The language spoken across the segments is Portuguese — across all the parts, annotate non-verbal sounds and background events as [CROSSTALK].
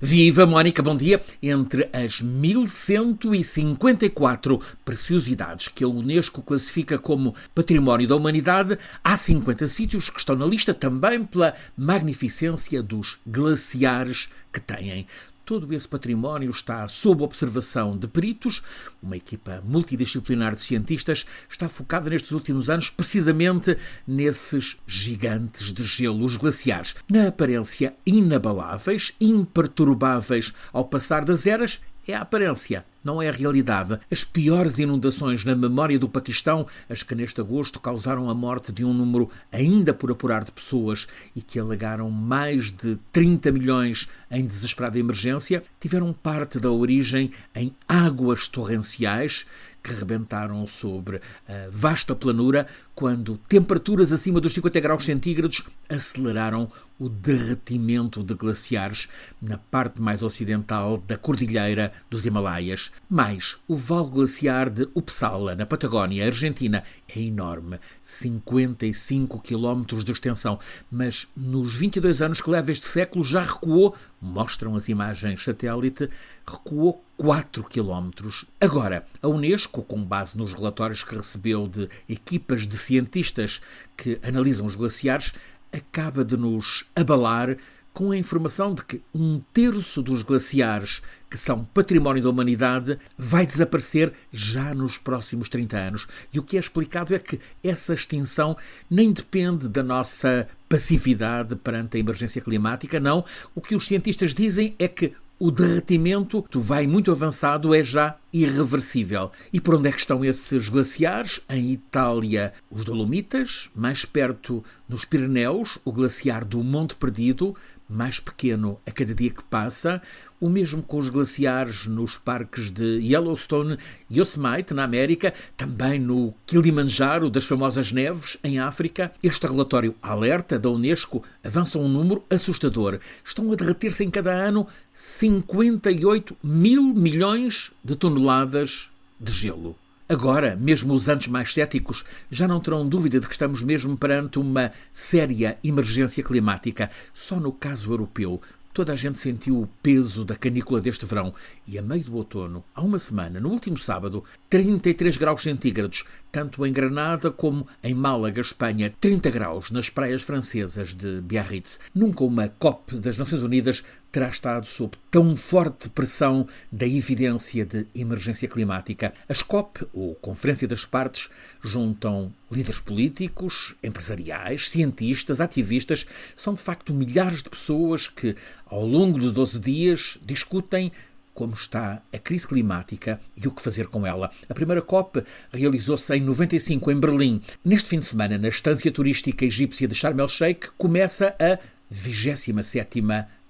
Viva Mónica, bom dia! Entre as 1154 preciosidades que a Unesco classifica como Património da Humanidade, há 50 sítios que estão na lista também pela magnificência dos glaciares que têm. Todo esse património está sob observação de peritos. Uma equipa multidisciplinar de cientistas está focada nestes últimos anos precisamente nesses gigantes de gelo, os glaciares, na aparência inabaláveis, imperturbáveis ao passar das eras é a aparência, não é a realidade. As piores inundações na memória do Paquistão, as que neste agosto causaram a morte de um número ainda por apurar de pessoas e que alagaram mais de 30 milhões em desesperada emergência, tiveram parte da origem em águas torrenciais que rebentaram sobre a vasta planura quando temperaturas acima dos 50 graus centígrados aceleraram o derretimento de glaciares na parte mais ocidental da cordilheira dos Himalaias. Mais, o vale glaciar de Uppsala, na Patagónia, Argentina, é enorme, 55 quilómetros de extensão, mas nos 22 anos que leva este século já recuou, mostram as imagens satélite, recuou 4 quilómetros. Agora, a Unesco, com base nos relatórios que recebeu de equipas de cientistas que analisam os glaciares, acaba de nos abalar com a informação de que um terço dos glaciares que são património da humanidade vai desaparecer já nos próximos 30 anos. E o que é explicado é que essa extinção nem depende da nossa passividade perante a emergência climática, não. O que os cientistas dizem é que o derretimento vai muito avançado, é já irreversível. E por onde é que estão esses glaciares? Em Itália, os Dolomitas, mais perto nos Pirineus, o glaciar do Monte Perdido, mais pequeno a cada dia que passa, o mesmo com os glaciares nos parques de Yellowstone e Yosemite, na América, também no Kilimanjaro das famosas neves, em África. Este relatório alerta da Unesco avança um número assustador. Estão a derreter-se em cada ano 58 mil milhões de toneladas de gelo. Agora, mesmo os antes mais céticos já não terão dúvida de que estamos mesmo perante uma séria emergência climática. Só no caso europeu, Toda a gente sentiu o peso da canícula deste verão e, a meio do outono, há uma semana, no último sábado, 33 graus centígrados, tanto em Granada como em Málaga, Espanha, 30 graus nas praias francesas de Biarritz. Nunca uma COP das Nações Unidas terá estado sob tão forte pressão da evidência de emergência climática. As COP, ou Conferência das Partes, juntam líderes políticos, empresariais, cientistas, ativistas. São de facto milhares de pessoas que, ao longo de 12 dias, discutem como está a crise climática e o que fazer com ela. A primeira COP realizou-se em 95 em Berlim. Neste fim de semana, na estância turística egípcia de Sharm el-Sheikh, começa a 27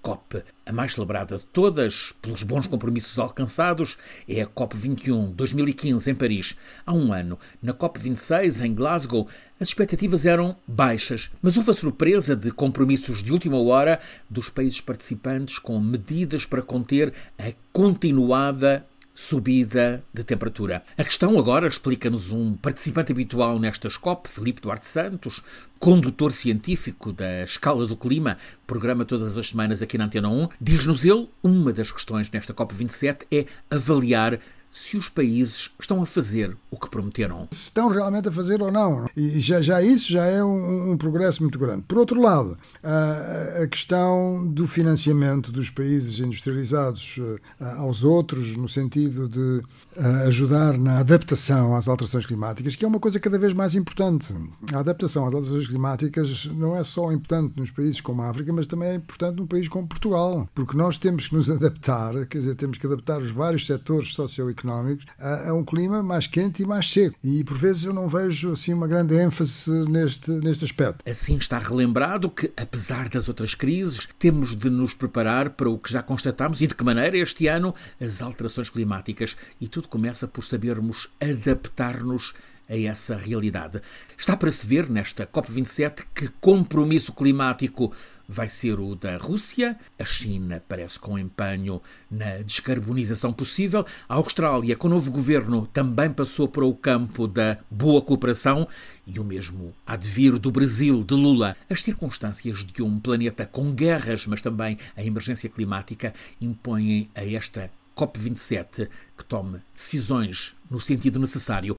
COP, a mais celebrada de todas, pelos bons compromissos alcançados, é a COP21 2015 em Paris. Há um ano, na COP26 em Glasgow, as expectativas eram baixas, mas houve a surpresa de compromissos de última hora dos países participantes com medidas para conter a continuada subida de temperatura. A questão agora explica-nos um participante habitual nestas COP, Felipe Duarte Santos, condutor científico da Escala do Clima, programa todas as semanas aqui na Antena 1. Diz-nos ele, uma das questões nesta COP27 é avaliar se os países estão a fazer o que prometeram. Se estão realmente a fazer ou não. E já, já isso já é um, um progresso muito grande. Por outro lado, a, a, questão do financiamento dos países industrializados aos outros, no sentido de ajudar na adaptação às alterações climáticas, que é uma coisa cada vez mais importante. A adaptação às alterações climáticas não é só importante nos países como a África, mas também é importante num país como Portugal, porque nós temos que nos [LAUGHS] adaptar, quer dizer, temos que adaptar os vários setores socioeconómicos a, a um clima mais quente e mais seco. E por vezes eu não vejo assim uma grande ênfase neste, neste aspecto. Assim está relembrado que, apesar das outras crises, temos de nos preparar para o que já constatamos e de que maneira este ano as alterações climáticas e tudo começa por sabermos adaptar-nos a essa realidade. Está para se ver nesta COP27 que compromisso climático vai ser o da Rússia. A China parece com empenho na descarbonização possível. A Austrália, com o novo governo, também passou para o campo da boa cooperação. E o mesmo há de vir do Brasil, de Lula. As circunstâncias de um planeta com guerras, mas também a emergência climática, impõem a esta COP27 que tome decisões no sentido necessário